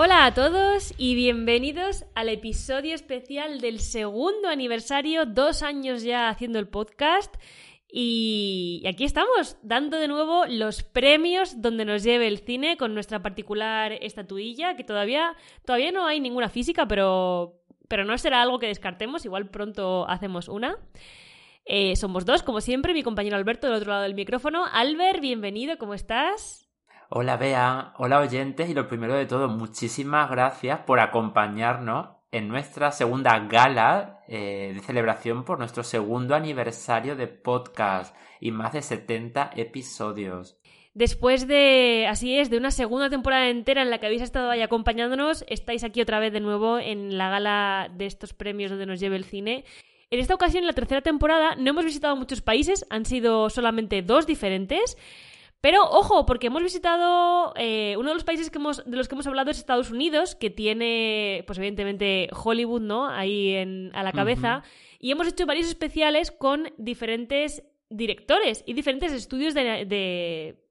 Hola a todos y bienvenidos al episodio especial del segundo aniversario, dos años ya haciendo el podcast. Y aquí estamos, dando de nuevo los premios donde nos lleve el cine con nuestra particular estatuilla, que todavía, todavía no hay ninguna física, pero, pero no será algo que descartemos, igual pronto hacemos una. Eh, somos dos, como siempre, mi compañero Alberto del otro lado del micrófono. Albert, bienvenido, ¿cómo estás? Hola Bea, hola oyentes y lo primero de todo, muchísimas gracias por acompañarnos en nuestra segunda gala eh, de celebración por nuestro segundo aniversario de podcast y más de 70 episodios. Después de, así es, de una segunda temporada entera en la que habéis estado ahí acompañándonos, estáis aquí otra vez de nuevo en la gala de estos premios donde nos lleve el cine. En esta ocasión, en la tercera temporada, no hemos visitado muchos países, han sido solamente dos diferentes. Pero ojo, porque hemos visitado eh, uno de los países que hemos, de los que hemos hablado es Estados Unidos, que tiene, pues evidentemente, Hollywood, ¿no? Ahí en, a la cabeza. Y hemos hecho varios especiales con diferentes directores y diferentes estudios de, de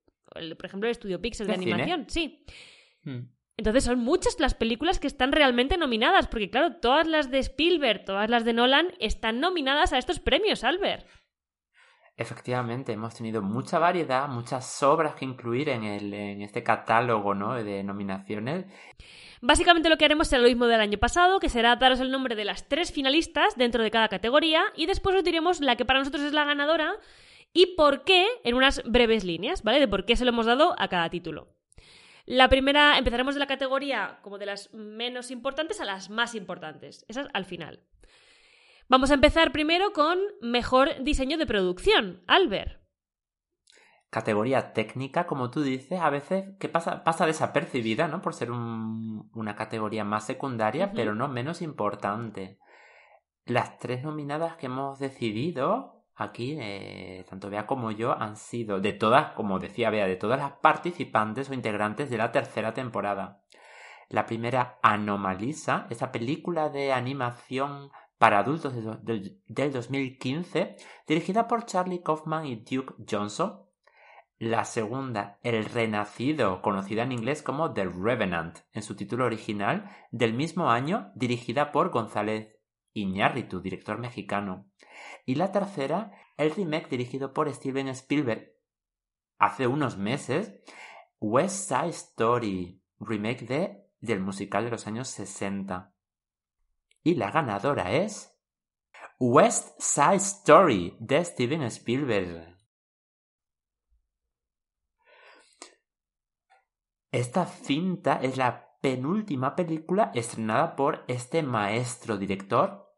por ejemplo, el estudio Pixar de, animación. Sí. Hmm. Entonces son muchas las películas que están realmente nominadas, porque claro, todas las de Spielberg, todas las de Nolan están nominadas a estos premios, Albert. Efectivamente, hemos tenido mucha variedad, muchas obras que incluir en, el, en este catálogo ¿no? de nominaciones. Básicamente lo que haremos será lo mismo del año pasado, que será daros el nombre de las tres finalistas dentro de cada categoría y después os diremos la que para nosotros es la ganadora y por qué en unas breves líneas, ¿vale? De por qué se lo hemos dado a cada título. La primera, empezaremos de la categoría como de las menos importantes a las más importantes. Esas al final. Vamos a empezar primero con mejor diseño de producción. Albert. Categoría técnica, como tú dices, a veces que pasa, pasa desapercibida, ¿no? Por ser un- una categoría más secundaria, pero no menos importante. Las tres nominadas que hemos decidido aquí, eh, tanto Bea como yo, han sido de todas, como decía Bea, de todas las participantes o integrantes de la tercera temporada. La primera, Anomalisa, esa película de animación para adultos del 2015, dirigida por Charlie Kaufman y Duke Johnson. La segunda, El Renacido, conocida en inglés como The Revenant, en su título original, del mismo año, dirigida por González Iñárritu, director mexicano. Y la tercera, el remake dirigido por Steven Spielberg hace unos meses, West Side Story, remake de, del musical de los años 60. Y la ganadora es West Side Story de Steven Spielberg. Esta cinta es la penúltima película estrenada por este maestro director,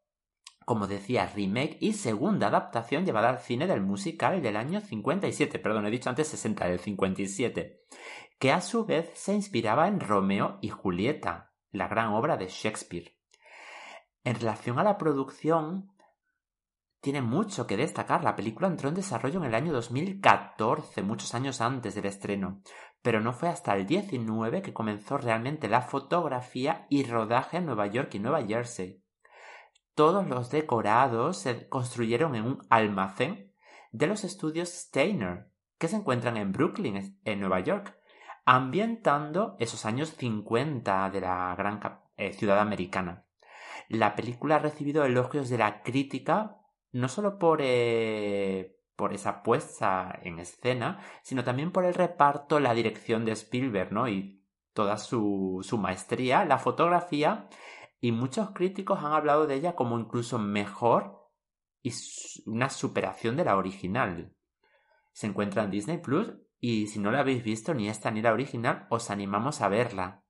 como decía, remake y segunda adaptación llevada al cine del musical del año 57, perdón, he dicho antes 60, del 57, que a su vez se inspiraba en Romeo y Julieta, la gran obra de Shakespeare. En relación a la producción, tiene mucho que destacar. La película entró en desarrollo en el año 2014, muchos años antes del estreno, pero no fue hasta el 19 que comenzó realmente la fotografía y rodaje en Nueva York y Nueva Jersey. Todos los decorados se construyeron en un almacén de los estudios Steiner, que se encuentran en Brooklyn, en Nueva York, ambientando esos años 50 de la gran eh, ciudad americana. La película ha recibido elogios de la crítica no solo por, eh, por esa puesta en escena, sino también por el reparto, la dirección de Spielberg, ¿no? Y toda su, su maestría, la fotografía, y muchos críticos han hablado de ella como incluso mejor y una superación de la original. Se encuentra en Disney Plus y si no la habéis visto ni esta ni la original, os animamos a verla.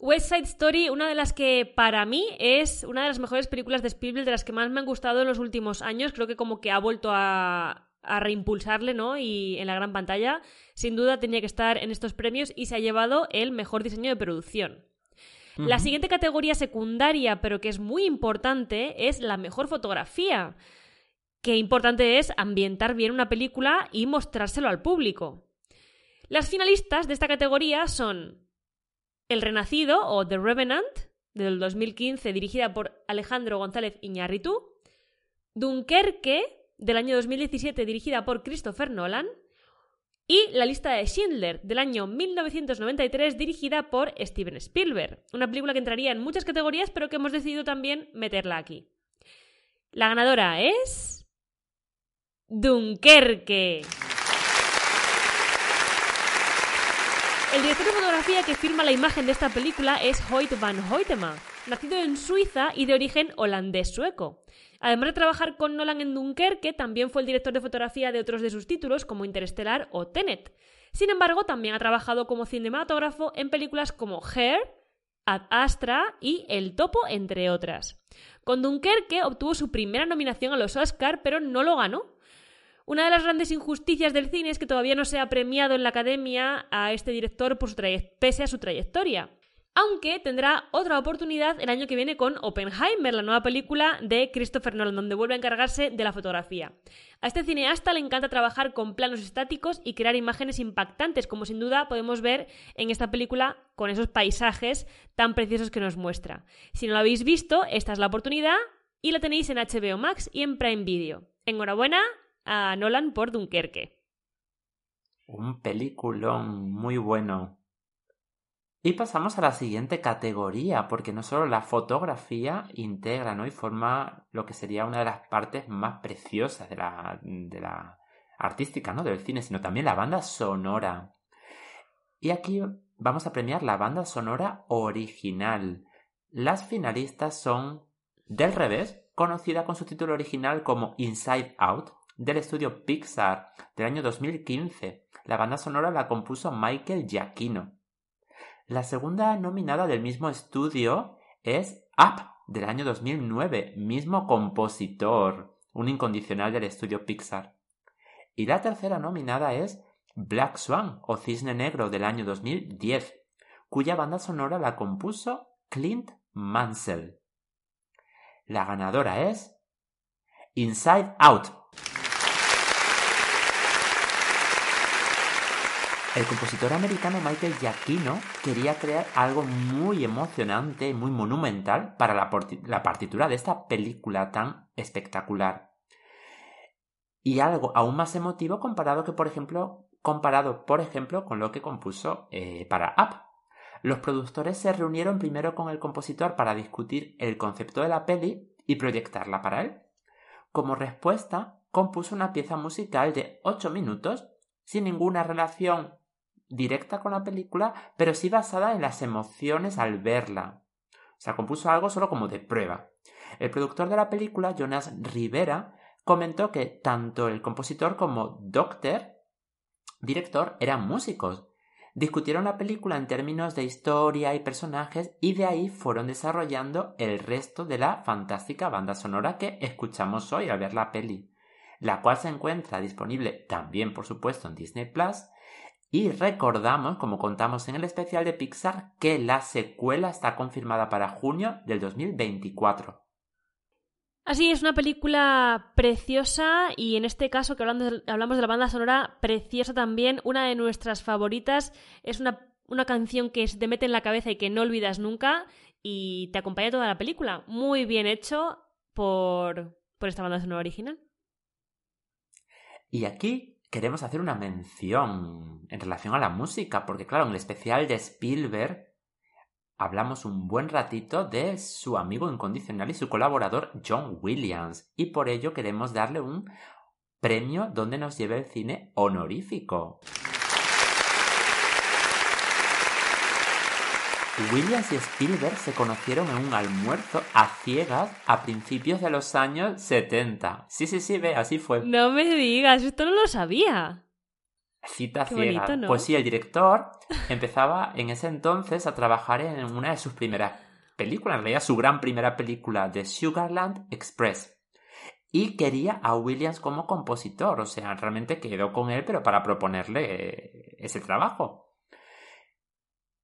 West Side Story, una de las que para mí es una de las mejores películas de Spielberg, de las que más me han gustado en los últimos años. Creo que como que ha vuelto a, reimpulsarle, ¿no? Y en la gran pantalla, sin duda tenía que estar en estos premios y se ha llevado el mejor diseño de producción. La siguiente categoría secundaria, pero que es muy importante, es la mejor fotografía. Qué importante es ambientar bien una película y mostrárselo al público. Las finalistas de esta categoría son El Renacido o The Revenant, del 2015, dirigida por Alejandro González Iñárritu, Dunkerque, del año 2017, dirigida por Christopher Nolan, y La lista de Schindler, del año 1993, dirigida por Steven Spielberg. Una película que entraría en muchas categorías, pero que hemos decidido también meterla aquí. La ganadora es... Dunkerque. El director de fotografía que firma la imagen de esta película es Hoyt van Hoytema, nacido en Suiza y de origen holandés-sueco. Además de trabajar con Nolan en Dunkerque, también fue el director de fotografía de otros de sus títulos como Interestelar o Tenet. Sin embargo, también ha trabajado como cinematógrafo en películas como Hair, Ad Astra y El Topo, entre otras. Con Dunkerque obtuvo su primera nominación a los Oscar, pero no lo ganó, una de las grandes injusticias del cine es que todavía no se ha premiado en la academia a este director por su pese a su trayectoria. Aunque tendrá otra oportunidad el año que viene con Oppenheimer, la nueva película de Christopher Nolan, donde vuelve a encargarse de la fotografía. A este cineasta le encanta trabajar con planos estáticos y crear imágenes impactantes, como sin duda podemos ver en esta película con esos paisajes tan preciosos que nos muestra. Si no lo habéis visto, esta es la oportunidad y la tenéis en HBO Max y en Prime Video. Enhorabuena a Nolan por Dunkerque. Un peliculón muy bueno. Y pasamos a la siguiente categoría, porque no solo la fotografía integra ¿no? y forma lo que sería una de las partes más preciosas de la, de la artística ¿no? del cine, sino también la banda sonora. Y aquí vamos a premiar la banda sonora original. Las finalistas son Del Revés, conocida con su título original como Inside Out, del estudio Pixar del año 2015. La banda sonora la compuso Michael Giacchino. La segunda nominada del mismo estudio es Up del año 2009, mismo compositor, un incondicional del estudio Pixar. Y la tercera nominada es Black Swan o Cisne Negro del año 2010, cuya banda sonora la compuso Clint Mansell. La ganadora es Inside Out El compositor americano Michael Giacchino quería crear algo muy emocionante y muy monumental para la, partitura de esta película tan espectacular. Y algo aún más emotivo comparado que, por ejemplo, comparado, por ejemplo, con lo que compuso eh, para Up. Los productores se reunieron primero con el compositor para discutir el concepto de la peli y proyectarla para él. Como respuesta, compuso una pieza musical de 8 minutos sin ninguna relación directa con la película, pero sí basada en las emociones al verla. O sea, compuso algo solo como de prueba. El productor de la película, Jonas Rivera, comentó que tanto el compositor como Doctor, director, eran músicos. Discutieron la película en términos de historia y personajes y de ahí fueron desarrollando el resto de la fantástica banda sonora que escuchamos hoy al ver la peli, la cual se encuentra disponible también, por supuesto, en Disney Plus y recordamos, como contamos en el especial de Pixar, que la secuela está confirmada para junio del 2024. Así es, una película preciosa y en este caso que hablamos de la banda sonora, preciosa también, una de nuestras favoritas, es una, una canción que te mete en la cabeza y que no olvidas nunca y te acompaña toda la película. Muy bien hecho por, por esta banda sonora original. Y aquí queremos hacer una mención en relación a la música, porque claro, en el especial de Spielberg hablamos un buen ratito de su amigo incondicional y su colaborador John Williams, y por ello queremos darle un premio donde nos lleve el cine honorífico. Williams y Spielberg se conocieron en un almuerzo a ciegas a principios de los años 70. Sí, sí, sí, ve, así fue. No me digas, esto no lo sabía. Cita Qué ciega. bonito, ¿no? Pues sí, el director empezaba en ese entonces a trabajar en una de sus primeras películas, en realidad su gran primera película, de Sugarland Express. Y quería a Williams como compositor, o sea, realmente quedó con él, pero para proponerle eh, ese trabajo.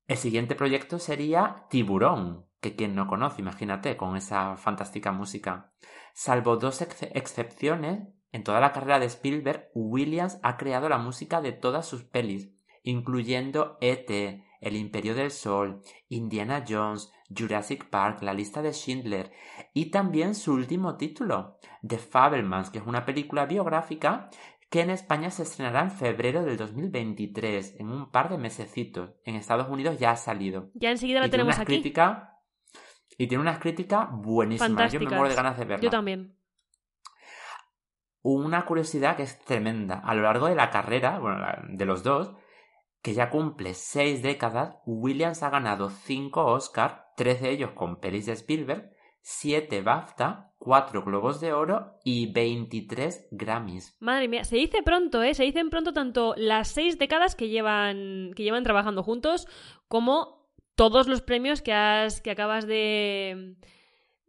El siguiente proyecto sería Tiburón, que quien no conoce, imagínate, con esa fantástica música. Salvo dos ex- excepciones, en toda la carrera de Spielberg, Williams ha creado la música de todas sus pelis, incluyendo E.T., El Imperio del Sol, Indiana Jones, Jurassic Park, La lista de Schindler y también su último título, The Fabelmans, que es una película biográfica que en España se estrenará en febrero del 2023, en un par de mesecitos. En Estados Unidos ya ha salido. Ya enseguida la y tiene tenemos unas aquí. críticas y tiene unas críticas buenísimas. Yo me muero de ganas de verla. Yo también. Una curiosidad que es tremenda. A lo largo de la carrera, bueno, de los dos, que ya cumple seis décadas, Williams ha ganado cinco Oscars, tres de ellos con pelis de Spielberg, siete BAFTA, cuatro Globos de Oro y 23 Grammys. Madre mía, se dice pronto, ¿eh? Se dicen pronto tanto las seis décadas que llevan, que llevan trabajando juntos como todos los premios que, has, que acabas de,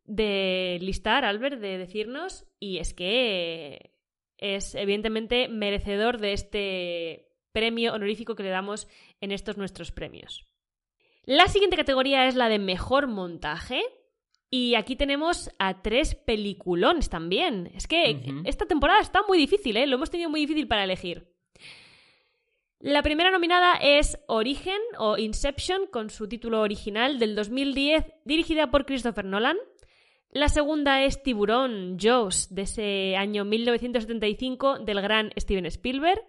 de listar, Albert, de decirnos. Y es que es evidentemente merecedor de este premio honorífico que le damos en estos nuestros premios. La siguiente categoría es la de mejor montaje. Y aquí tenemos a tres peliculones también. Es que esta temporada está muy difícil, ¿eh? Lo hemos tenido muy difícil para elegir. La primera nominada es Origen o Inception, con su título original del 2010, dirigida por Christopher Nolan. La segunda es Tiburón, Jaws, de ese año 1975, del gran Steven Spielberg.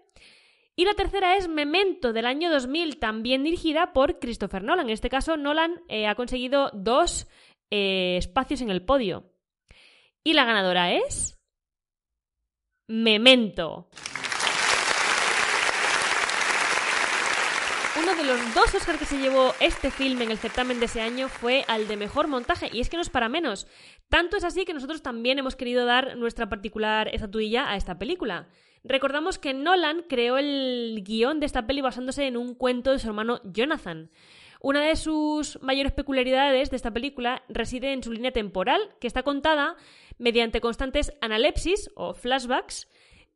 Y la tercera es Memento, del año 2000, también dirigida por Christopher Nolan. En este caso, Nolan eh, ha conseguido dos eh, espacios en el podio. Y la ganadora es... Memento. Uno de los dos Oscars que se llevó este film en el certamen de ese año fue al de mejor montaje, y es que no es para menos. Tanto es así que nosotros también hemos querido dar nuestra particular estatuilla a esta película. Recordamos que Nolan creó el guion de esta peli basándose en un cuento de su hermano Jonathan. Una de sus mayores peculiaridades de esta película reside en su línea temporal, que está contada mediante constantes analepsis o flashbacks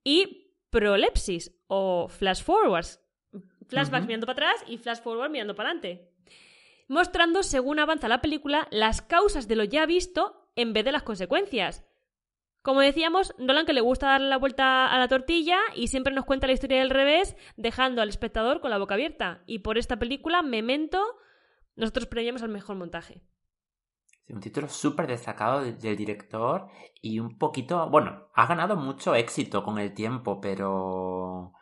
y prolepsis o flash forwards. Flashbacks mirando para atrás y flash forward mirando para adelante. Mostrando, según avanza la película, las causas de lo ya visto en vez de las consecuencias. Como decíamos, Nolan que le gusta darle la vuelta a la tortilla y siempre nos cuenta la historia del revés, dejando al espectador con la boca abierta. Y por esta película, Memento, nosotros premiamos al mejor montaje. Sí, un título súper destacado de- del director y un poquito, bueno, ha ganado mucho éxito con el tiempo, pero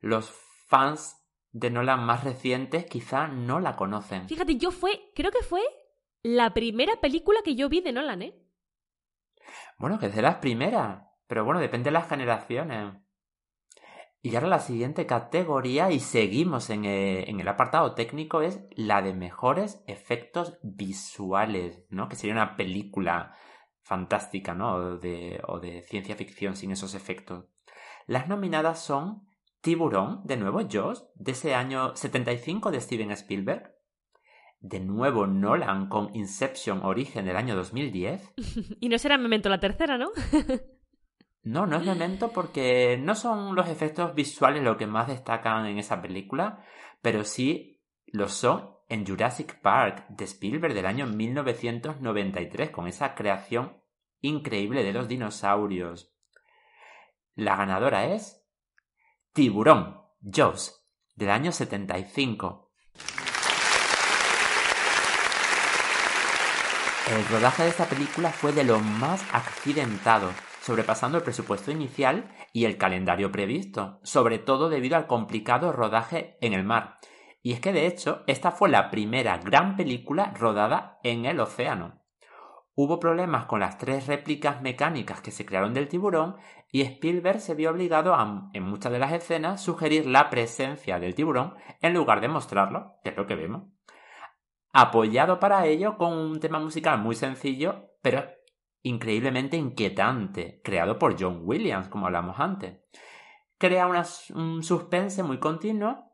los fans de Nolan más recientes quizá no la conocen. Fíjate, yo fue, creo que fue la primera película que yo vi de Nolan, ¿eh? Bueno, que es de las primeras, pero bueno, depende de las generaciones. Y ahora la siguiente categoría, y seguimos en el, en el apartado técnico, es la de mejores efectos visuales, ¿no? Que sería una película fantástica, ¿no? O de, o de ciencia ficción sin esos efectos. Las nominadas son Tiburón, de nuevo Jaws, de ese año 75 de Steven Spielberg. De nuevo Nolan con Inception Origen del año 2010. Y no será Memento la tercera, ¿no? No, no es Memento porque no son los efectos visuales lo que más destacan en esa película, pero sí lo son en Jurassic Park de Spielberg del año 1993, con esa creación increíble de los dinosaurios. La ganadora es Tiburón, Jaws, del año 75. El rodaje de esta película fue de lo más accidentado, sobrepasando el presupuesto inicial y el calendario previsto, sobre todo debido al complicado rodaje en el mar. Y es que de hecho, esta fue la primera gran película rodada en el océano. Hubo problemas con las tres réplicas mecánicas que se crearon del tiburón y Spielberg se vio obligado a, en muchas de las escenas, sugerir la presencia del tiburón en lugar de mostrarlo, que es lo que vemos. Apoyado para ello con un tema musical muy sencillo, pero increíblemente inquietante, creado por John Williams, como hablamos antes. Crea un suspense muy continuo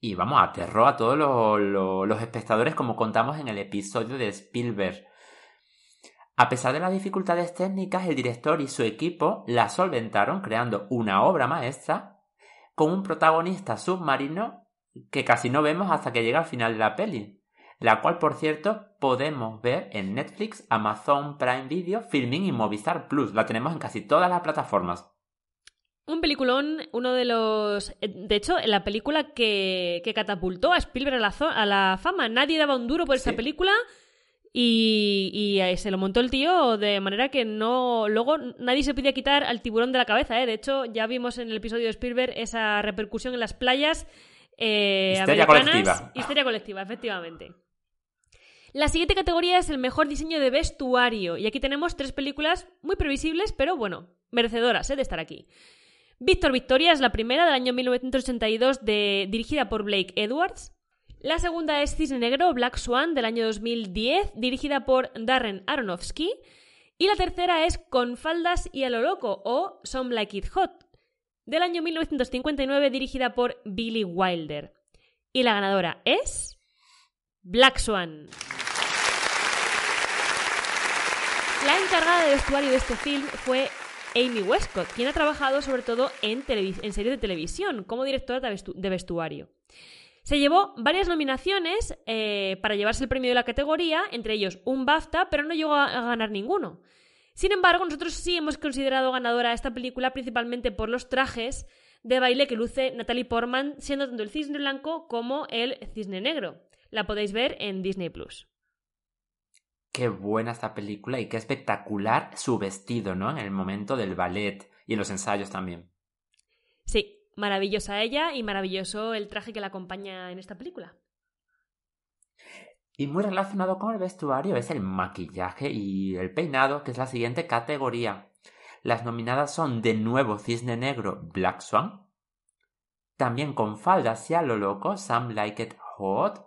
y vamos, aterró a todos los espectadores como contamos en el episodio de Spielberg. A pesar de las dificultades técnicas, el director y su equipo la solventaron creando una obra maestra con un protagonista submarino que casi no vemos hasta que llega al final de la peli, la cual por cierto podemos ver en Netflix, Amazon Prime Video, Filming y Movistar Plus. La tenemos en casi todas las plataformas. Un peliculón, uno de los... Eh, de hecho, la película que, catapultó a Spielberg a la, fama. Nadie daba un duro por esa película y, se lo montó el tío de manera que no... Luego nadie se podía quitar al tiburón de la cabeza, ¿eh? De hecho, ya vimos en el episodio de Spielberg esa repercusión en las playas eh, Histeria colectiva. Histeria colectiva, efectivamente. La siguiente categoría es el mejor diseño de vestuario. Y aquí tenemos tres películas muy previsibles, pero bueno, merecedoras ¿eh? de estar aquí. Víctor Victoria es la primera del año 1982 de, dirigida por Blake Edwards. La segunda es Cisne Negro, Black Swan, del año 2010, dirigida por Darren Aronofsky. Y la tercera es Con faldas y a lo loco, o Some Like It Hot, del año 1959, dirigida por Billy Wilder. Y la ganadora es... Black Swan. La encargada de vestuario de este film fue Amy Westcott, quien ha trabajado sobre todo en, series de televisión como directora de, vestuario. Se llevó varias nominaciones eh, para llevarse el premio de la categoría, entre ellos un BAFTA, pero no llegó a, ganar ninguno. Sin embargo, nosotros sí hemos considerado ganadora esta película principalmente por los trajes de baile que luce Natalie Portman, siendo tanto el cisne blanco como el cisne negro. La podéis ver en Disney Plus. Qué buena esta película y qué espectacular su vestido, ¿no? En el momento del ballet y en los ensayos también. Sí, maravillosa ella y maravilloso el traje que la acompaña en esta película. Y muy relacionado con el vestuario es el maquillaje y el peinado, que es la siguiente categoría. Las nominadas son de nuevo Cisne Negro Black Swan, también con faldas y a lo loco Some Like It Hot,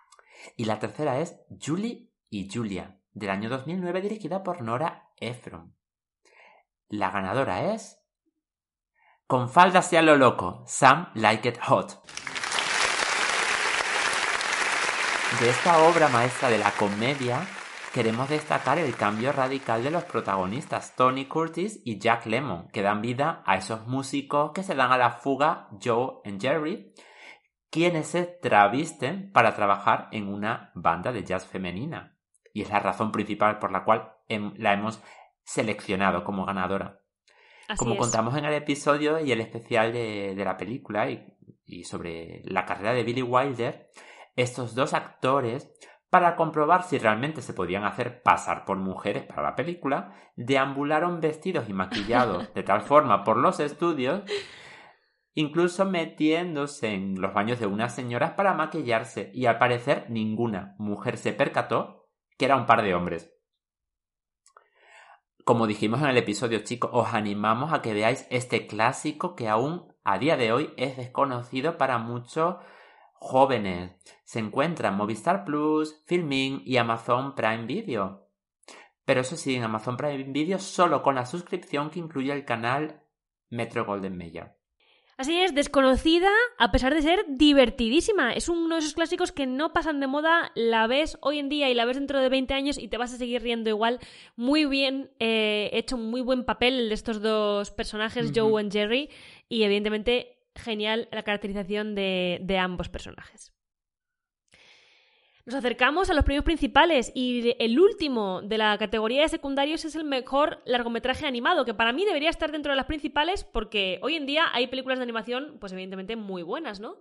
y la tercera es Julie y Julia, del año 2009 dirigida por Nora Ephron. La ganadora es... Con faldas y a lo loco, Sam Like It Hot. De esta obra maestra de la comedia, queremos destacar el cambio radical de los protagonistas, Tony Curtis y Jack Lemmon, que dan vida a esos músicos que se dan a la fuga, Joe y Jerry, quienes se travisten para trabajar en una banda de jazz femenina y es la razón principal por la cual la hemos seleccionado como ganadora. como contamos en el episodio y el especial de, la película y, sobre la carrera de Billy Wilder, estos dos actores, para comprobar si realmente se podían hacer pasar por mujeres para la película, deambularon vestidos y maquillados de tal forma por los estudios incluso metiéndose en los baños de unas señoras para maquillarse y al parecer ninguna mujer se percató que era un par de hombres. Como dijimos en el episodio, chicos, os animamos a que veáis este clásico que aún a día de hoy es desconocido para muchos jóvenes. Se encuentra en Movistar Plus, Filming y Amazon Prime Video. Pero eso sí, en Amazon Prime Video solo con la suscripción que incluye el canal Metro Golden Mayer. Así es, desconocida a pesar de ser divertidísima. Es uno de esos clásicos que no pasan de moda, la ves hoy en día y la ves dentro de 20 años y te vas a seguir riendo igual. Muy bien eh, hecho, muy buen papel de estos dos personajes, Joe y Jerry, y evidentemente genial la caracterización de ambos personajes. Nos acercamos a los premios principales y el último de la categoría de secundarios es el mejor largometraje animado, que para mí debería estar dentro de las principales porque hoy en día hay películas de animación, pues evidentemente muy buenas, ¿no?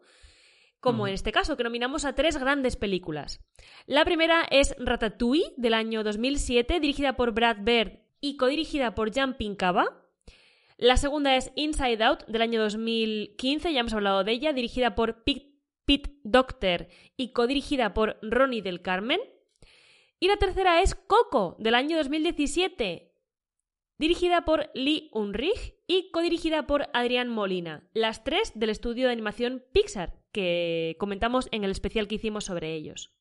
Como en este caso, que nominamos a tres grandes películas. La primera es Ratatouille, del año 2007, dirigida por Brad Bird y codirigida por Jan Pinkava. La segunda es Inside Out, del año 2015, ya hemos hablado de ella, dirigida por Pete Pete Doctor y codirigida por Ronnie del Carmen. Y la tercera es Coco, del año 2017, dirigida por Lee Unrich y codirigida por Adrián Molina. Las tres del estudio de animación Pixar, que comentamos en el especial que hicimos sobre ellos.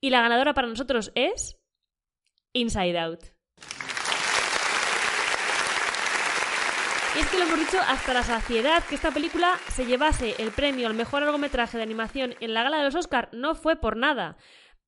Y la ganadora para nosotros es Inside Out. Y es que lo hemos dicho hasta la saciedad que esta película se llevase el premio al mejor largometraje de animación en la gala de los Oscar no fue por nada.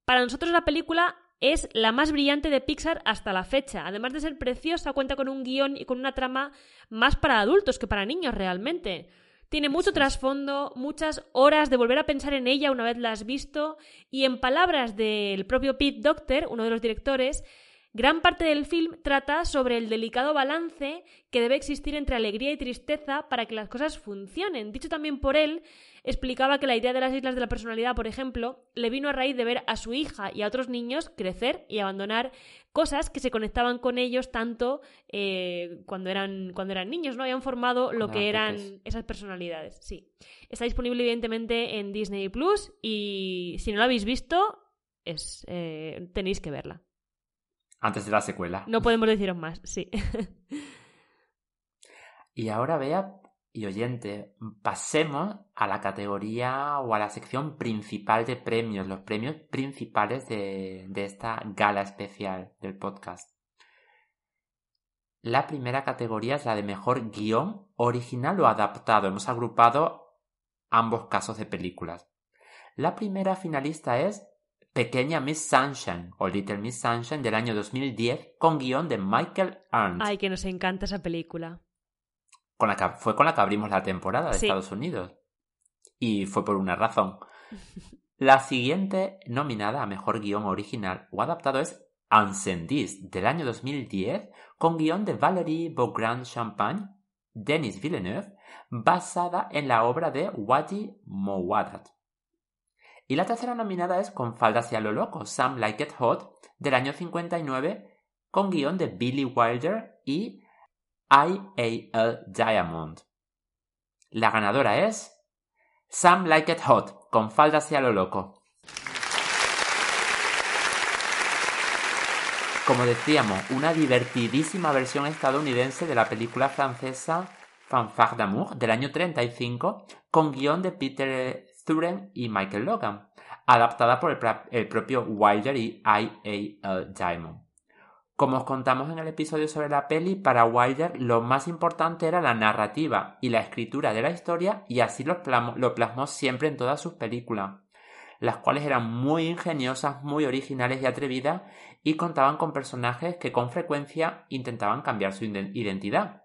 Para nosotros la película es la más brillante de Pixar hasta la fecha. Además de ser preciosa, cuenta con un guion y con una trama más para adultos que para niños realmente. Tiene mucho trasfondo, muchas horas de volver a pensar en ella una vez la has visto, y en palabras del propio Pete Docter, uno de los directores, Gran parte del film trata sobre el delicado balance que debe existir entre alegría y tristeza para que las cosas funcionen. Dicho también por él, explicaba que la idea de las islas de la personalidad, por ejemplo, le vino a raíz de ver a su hija y a otros niños crecer y abandonar cosas que se conectaban con ellos tanto eh, cuando, eran, cuando eran niños, ¿no? Habían formado lo que eran esas personalidades. Sí. Está disponible, evidentemente, en Disney Plus y si no lo habéis visto, es, eh, tenéis que verla. Antes de la secuela. No podemos deciros más, sí. y ahora, vea y oyente, pasemos a la categoría o a la sección principal de premios, los premios principales de, de esta gala especial del podcast. La primera categoría es la de mejor guion original o adaptado. Hemos agrupado ambos casos de películas. La primera finalista es Pequeña Miss Sunshine o Little Miss Sunshine del año 2010 con guion de Michael Arndt. Ay, que nos encanta esa película. Con la que, fue con la que abrimos la temporada de Estados Unidos. Y fue por una razón. La siguiente nominada a mejor guion original o adaptado es Ancendis del año 2010 con guion de Valérie Beaugrand Champagne, Denis Villeneuve, basada en la obra de Wadi Mowadat. Y la tercera nominada es Con faldas y a lo loco, Sam Like It Hot, del año 59, con guion de Billy Wilder y I.A.L. Diamond. La ganadora es Sam Like It Hot, con faldas y a lo loco. Como decíamos, una divertidísima versión estadounidense de la película francesa Fanfare d'amour del año 35 con guion de Peter y Michael Logan, adaptada por el, propio Wilder y I.A.L. Diamond. Como os contamos en el episodio sobre la peli, para Wilder lo más importante era la narrativa y la escritura de la historia y así lo, lo plasmó siempre en todas sus películas, las cuales eran muy ingeniosas, muy originales y atrevidas y contaban con personajes que con frecuencia intentaban cambiar su identidad.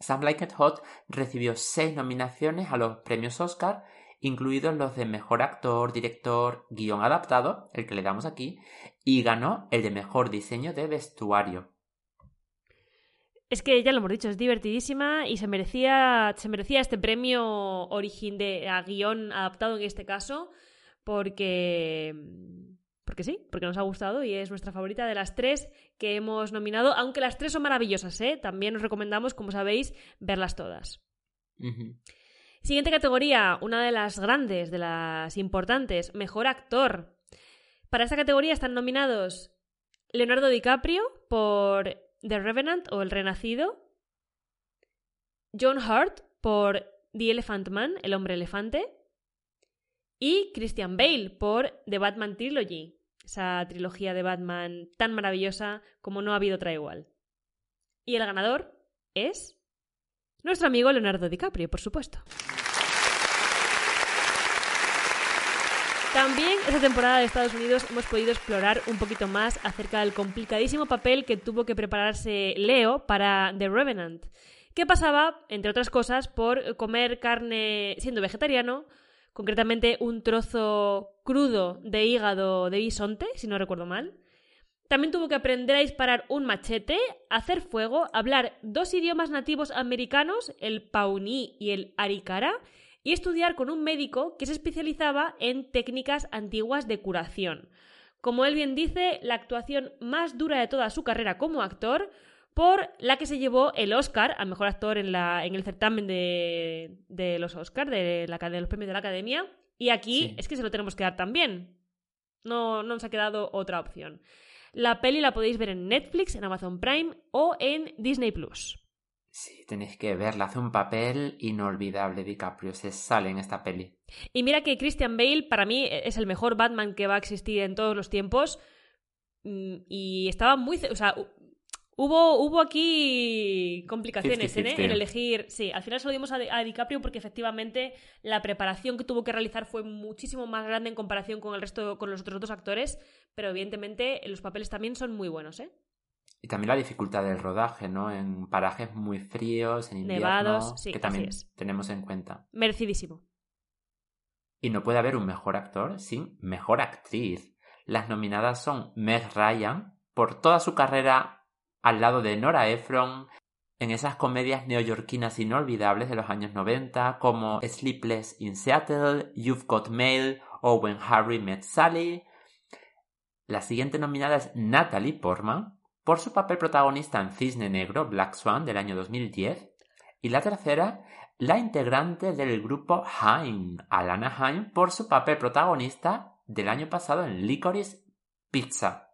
Sam Like It Hot recibió seis nominaciones a los premios Oscar incluidos los de mejor actor, director, guion adaptado, el que le damos aquí, y ganó el de mejor diseño de vestuario. Es que ya lo hemos dicho, es divertidísima y se merecía, se merecía este premio origen de a guion adaptado en este caso, porque porque sí, porque nos ha gustado y es nuestra favorita de las tres que hemos nominado, aunque las tres son maravillosas, ¿eh? También os recomendamos, como sabéis, verlas todas. Siguiente categoría, una de las grandes, de las importantes, mejor actor. Para esta categoría están nominados Leonardo DiCaprio por The Revenant o El Renacido, John Hurt por The Elephant Man, El Hombre Elefante, y Christian Bale por The Batman Trilogy, esa trilogía de Batman tan maravillosa como no ha habido otra igual. Y el ganador es nuestro amigo Leonardo DiCaprio, por supuesto. También esta temporada de Estados Unidos hemos podido explorar un poquito más acerca del complicadísimo papel que tuvo que prepararse Leo para The Revenant, que pasaba, entre otras cosas, por comer carne siendo vegetariano, concretamente un trozo crudo de hígado de bisonte, si no recuerdo mal. También tuvo que aprender a disparar un machete, hacer fuego, hablar dos idiomas nativos americanos, el pauní y el arikara, y estudiar con un médico que se especializaba en técnicas antiguas de curación. Como él bien dice, la actuación más dura de toda su carrera como actor, por la que se llevó el Oscar al mejor actor en, la, en el certamen de, de los Oscars, de, la, de los premios de la Academia. Y aquí es que se lo tenemos que dar también. No, no nos ha quedado otra opción. La peli la podéis ver en Netflix, en Amazon Prime o en Disney Plus. Sí, tenéis que verla. Hace un papel inolvidable DiCaprio. Se sale en esta peli. Y mira que Christian Bale para mí es el mejor Batman que va a existir en todos los tiempos. Mm, Y estaba muy... O sea, hubo, hubo aquí complicaciones ¿eh? 50-50. en elegir... Sí, al final se lo dimos a, Di- a DiCaprio porque efectivamente la preparación que tuvo que realizar fue muchísimo más grande en comparación con el resto, con los otros dos actores. Pero evidentemente los papeles también son muy buenos, ¿eh? Y también la dificultad del rodaje, ¿no? En parajes muy fríos, en invierno, Nevados, sí, que así también es. tenemos en cuenta. Merecidísimo. Y no puede haber un mejor actor sin mejor actriz. Las nominadas son Meg Ryan por toda su carrera al lado de Nora Ephron en esas comedias neoyorquinas inolvidables de los años 90 como Sleepless in Seattle, You've Got Mail o When Harry Met Sally. La siguiente nominada es Natalie Portman por su papel protagonista en Cisne Negro, Black Swan, del año 2010. Y la tercera, la integrante del grupo Haim, Alana Haim, por su papel protagonista del año pasado en Licorice Pizza.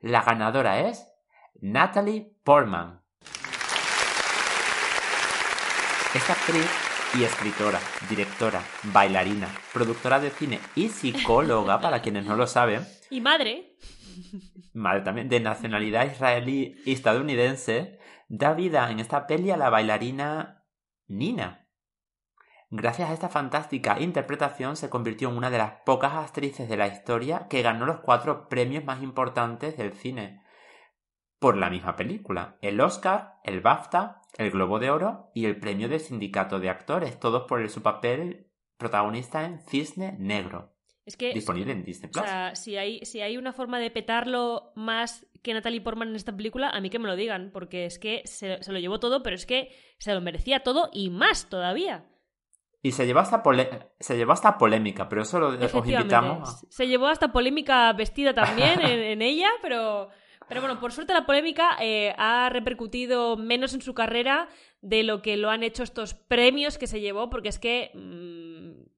La ganadora es Natalie Portman. Esta actriz y escritora, directora, bailarina, productora de cine y psicóloga, para quienes no lo saben, Y madre, madre también, de nacionalidad israelí y estadounidense, da vida en esta peli a la bailarina Nina. Gracias a esta fantástica interpretación se convirtió en una de las pocas actrices de la historia que ganó los cuatro premios más importantes del cine por la misma película. El Oscar, el BAFTA, el Globo de Oro y el premio del Sindicato de Actores, todos por su papel protagonista en Cisne Negro, es que... disponible en Disney O Plus. sea, si hay, si hay una forma de petarlo más que Natalie Portman en esta película, a mí que me lo digan, porque es que se, se lo llevó todo, pero es que se lo merecía todo y más todavía. Y se llevó hasta, pole- se llevó hasta polémica, pero eso lo, os invitamos. a- Se llevó hasta polémica vestida también en, en ella, pero, pero bueno, por suerte la polémica eh, ha repercutido menos en su carrera de lo que lo han hecho estos premios que se llevó, porque es que mm,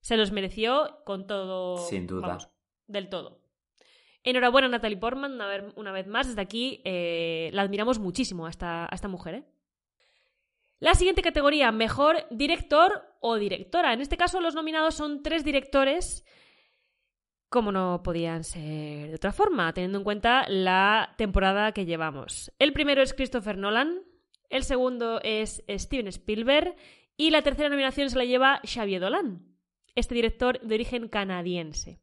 se los mereció con todo. Sin duda. vamos, del todo. Enhorabuena Natalie Portman, una vez, una vez más, desde aquí eh, la admiramos muchísimo a esta, a esta mujer. ¿eh? La siguiente categoría, mejor director o directora. En este caso los nominados son tres directores, como no podían ser de otra forma, teniendo en cuenta la temporada que llevamos. El primero es Christopher Nolan, el segundo es Steven Spielberg y la tercera nominación se la lleva Xavier Dolan, este director de origen canadiense.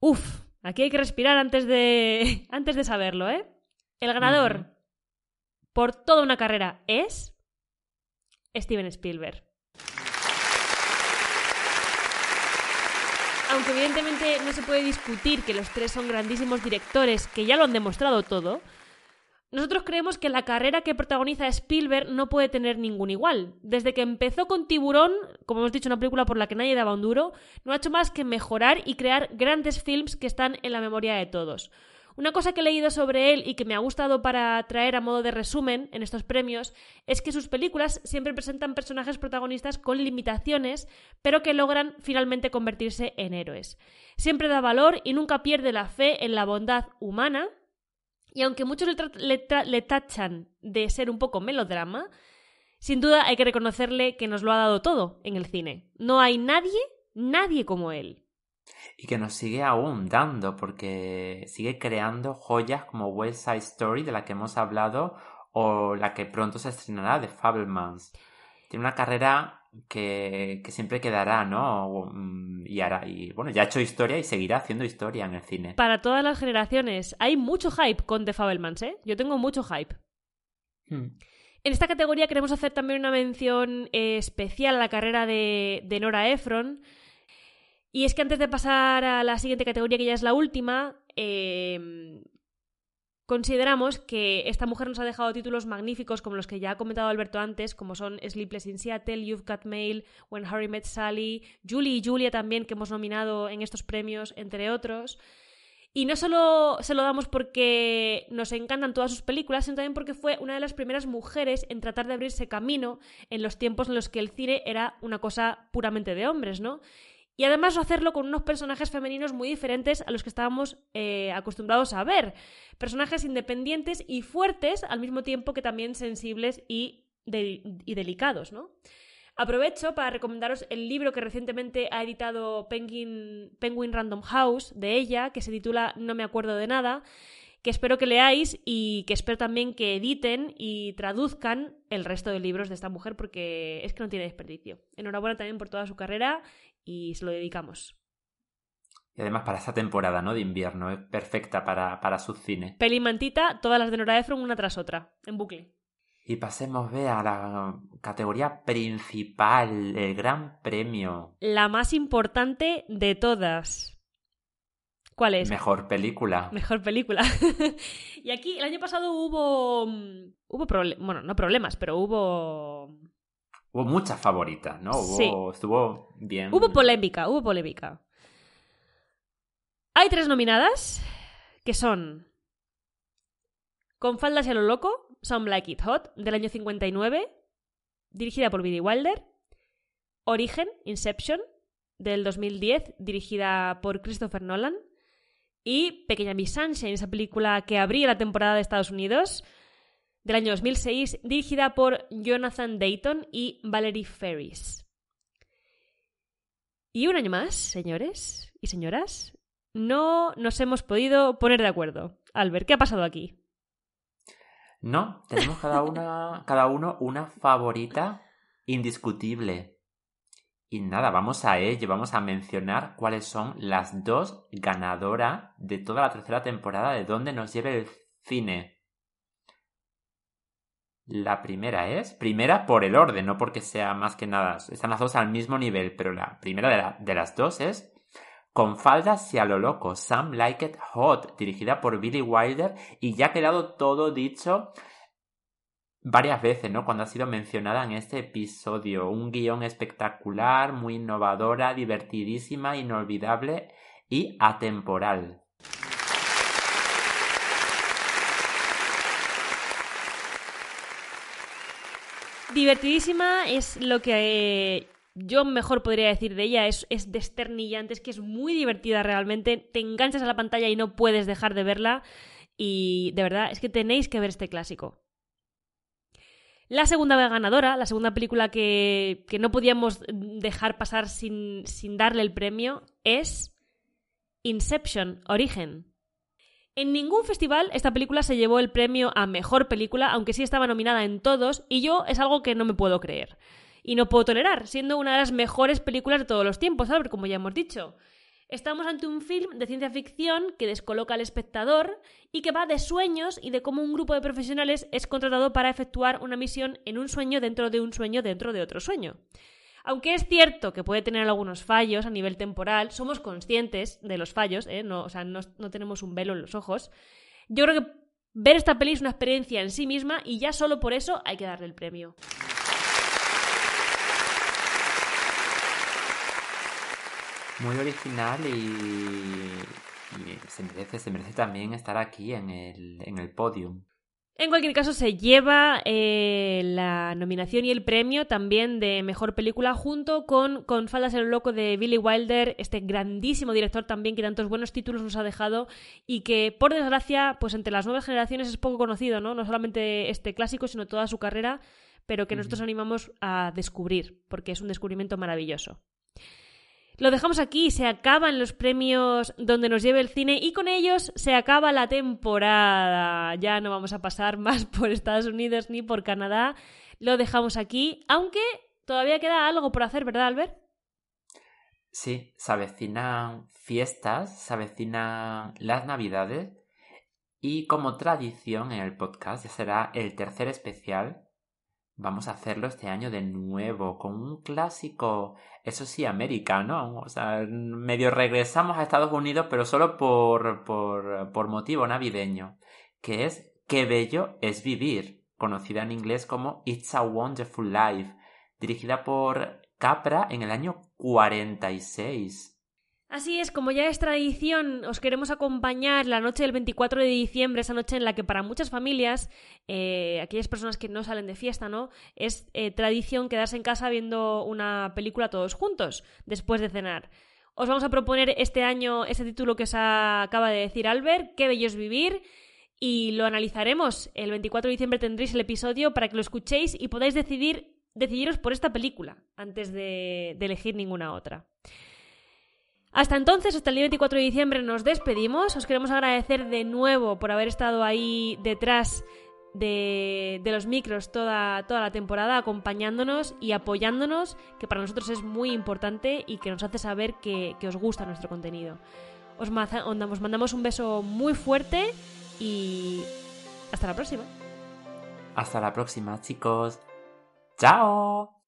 Uf, aquí hay que respirar antes de, antes de saberlo, ¿eh? El ganador por toda una carrera es Steven Spielberg. Aunque evidentemente no se puede discutir que los tres son grandísimos directores que ya lo han demostrado todo, nosotros creemos que la carrera que protagoniza Spielberg no puede tener ningún igual. Desde que empezó con Tiburón, como hemos dicho, una película por la que nadie daba un duro, no ha hecho más que mejorar y crear grandes films que están en la memoria de todos. Una cosa que he leído sobre él y que me ha gustado para traer a modo de resumen en estos premios es que sus películas siempre presentan personajes protagonistas con limitaciones, pero que logran finalmente convertirse en héroes. Siempre da valor y nunca pierde la fe en la bondad humana, y aunque muchos le, le tachan de ser un poco melodrama, sin duda hay que reconocerle que nos lo ha dado todo en el cine. No hay nadie, nadie como él. Y que nos sigue aún dando, porque sigue creando joyas como West Side Story, de la que hemos hablado, o la que pronto se estrenará de Fablemans. Tiene una carrera que, que siempre quedará, ¿no? Mm, Y, hará, y bueno, ya ha hecho historia y seguirá haciendo historia en el cine. Para todas las generaciones, hay mucho hype con The Fabelmans, ¿eh? Yo tengo mucho hype. Hmm. En esta categoría queremos hacer también una mención eh, especial a la carrera de, de Nora Ephron. Y es que antes de pasar a la siguiente categoría, que ya es la última, eh, consideramos que esta mujer nos ha dejado títulos magníficos como los que ya ha comentado Alberto antes, como son Sleepless in Seattle, You've Got Mail, When Harry Met Sally, Julie y Julia también, que hemos nominado en estos premios, entre otros. Y no solo se lo damos porque nos encantan todas sus películas, sino también porque fue una de las primeras mujeres en tratar de abrirse camino en los tiempos en los que el cine era una cosa puramente de hombres, ¿no? Y además hacerlo con unos personajes femeninos muy diferentes a los que estábamos eh, acostumbrados a ver. Personajes independientes y fuertes al mismo tiempo que también sensibles y, y delicados, ¿no? Aprovecho para recomendaros el libro que recientemente ha editado Penguin, Penguin Random House de ella, que se titula No me acuerdo de nada, que espero que leáis y que espero también que editen y traduzcan el resto de libros de esta mujer porque es que no tiene desperdicio. Enhorabuena también por toda su carrera y se lo dedicamos. Y además para esta temporada, ¿no? De invierno, es perfecta para, para su cine. Peli mantita, todas las de Nora Ephron una tras otra, en bucle. Y pasemos, ve, a la categoría principal, el gran premio. La más importante de todas. ¿Cuál es? Mejor película. Mejor película. y aquí el año pasado hubo. Mm, hubo problemas. Bueno, no problemas, pero hubo. Hubo muchas favoritas, ¿no? Hubo, sí. Estuvo bien. Hubo polémica, hubo polémica. Hay tres nominadas que son. Con faldas y a lo loco, Some Like It Hot, del año 59, dirigida por Billy Wilder. Origen, Inception, del 2010, dirigida por Christopher Nolan. Y Pequeña Miss Sunshine, esa película que abría la temporada de Estados Unidos, del año 2006, dirigida por Jonathan Dayton y Valerie Ferris. Y un año más, señores y señoras, no nos hemos podido poner de acuerdo. Albert, ¿qué ha pasado aquí? No, tenemos cada, una, cada uno una favorita indiscutible. Y nada, vamos a ello, vamos a mencionar cuáles son las dos ganadoras de toda la tercera temporada de Dónde nos lleve el cine. La primera es, primera por el orden, no porque sea más que nada, están las dos al mismo nivel, pero la primera de, las dos es con faldas y a lo loco, Sam Like It Hot, dirigida por Billy Wilder, y ya ha quedado todo dicho varias veces, ¿no? Cuando ha sido mencionada en este episodio. Un guion espectacular, muy innovadora, divertidísima, inolvidable y atemporal. Divertidísima es lo que yo mejor podría decir de ella, es, es desternillante, es que es muy divertida realmente, te enganchas a la pantalla y no puedes dejar de verla y de verdad es que tenéis que ver este clásico. La segunda ganadora, la segunda película que, que no podíamos dejar pasar sin, sin darle el premio, es Inception, Origen. En ningún festival esta película se llevó el premio a mejor película, aunque sí estaba nominada en todos, y yo es algo que no me puedo creer y no puedo tolerar, siendo una de las mejores películas de todos los tiempos, ¿sabes? Como ya hemos dicho. Estamos ante un film de ciencia ficción que descoloca al espectador y que va de sueños y de cómo un grupo de profesionales es contratado para efectuar una misión en un sueño dentro de un sueño dentro de otro sueño. Aunque es cierto que puede tener algunos fallos a nivel temporal, somos conscientes de los fallos, ¿eh? no, o sea, no, no tenemos un velo en los ojos. Yo creo que ver esta peli es una experiencia en sí misma y ya solo por eso hay que darle el premio. muy original y, se, merece, se merece también estar aquí en el, en el podium. En cualquier caso, se lleva eh, la nominación y el premio también de mejor película junto con Con Faldas el Loco de Billy Wilder, este grandísimo director también que tantos buenos títulos nos ha dejado y que, por desgracia, pues entre las nuevas generaciones es poco conocido, ¿no? No solamente este clásico, sino toda su carrera, pero que nosotros animamos a descubrir, porque es un descubrimiento maravilloso. Lo dejamos aquí, se acaban los premios donde nos lleve el cine y con ellos se acaba la temporada. Ya no vamos a pasar más por Estados Unidos ni por Canadá. Lo dejamos aquí, aunque todavía queda algo por hacer, ¿verdad, Albert? Sí, se avecinan fiestas, se avecinan las navidades y como tradición en el podcast ya será el tercer especial Vamos a hacerlo este año de nuevo, con un clásico, eso sí, americano. O sea, medio regresamos a Estados Unidos, pero solo por, por, por motivo navideño, que es Qué bello es vivir, conocida en inglés como It's a Wonderful Life, dirigida por Capra en el año 46. Así es, como ya es tradición, os queremos acompañar la noche del 24 de diciembre, esa noche en la que para muchas familias, eh, aquellas personas que no salen de fiesta, ¿no? Es eh, tradición quedarse en casa viendo una película todos juntos, después de cenar. Os vamos a proponer este año ese título que os acaba de decir Albert, Qué bello es vivir, y lo analizaremos. El 24 de diciembre tendréis el episodio para que lo escuchéis y podáis decidir, decidiros por esta película antes de, de elegir ninguna otra. Hasta entonces, hasta el día 24 de diciembre nos despedimos. Os queremos agradecer de nuevo por haber estado ahí detrás de, los micros toda, toda la temporada, acompañándonos y apoyándonos, que para nosotros es muy importante y que nos hace saber que, os gusta nuestro contenido. Os, os mandamos un beso muy fuerte y hasta la próxima. Hasta la próxima, chicos. ¡Chao!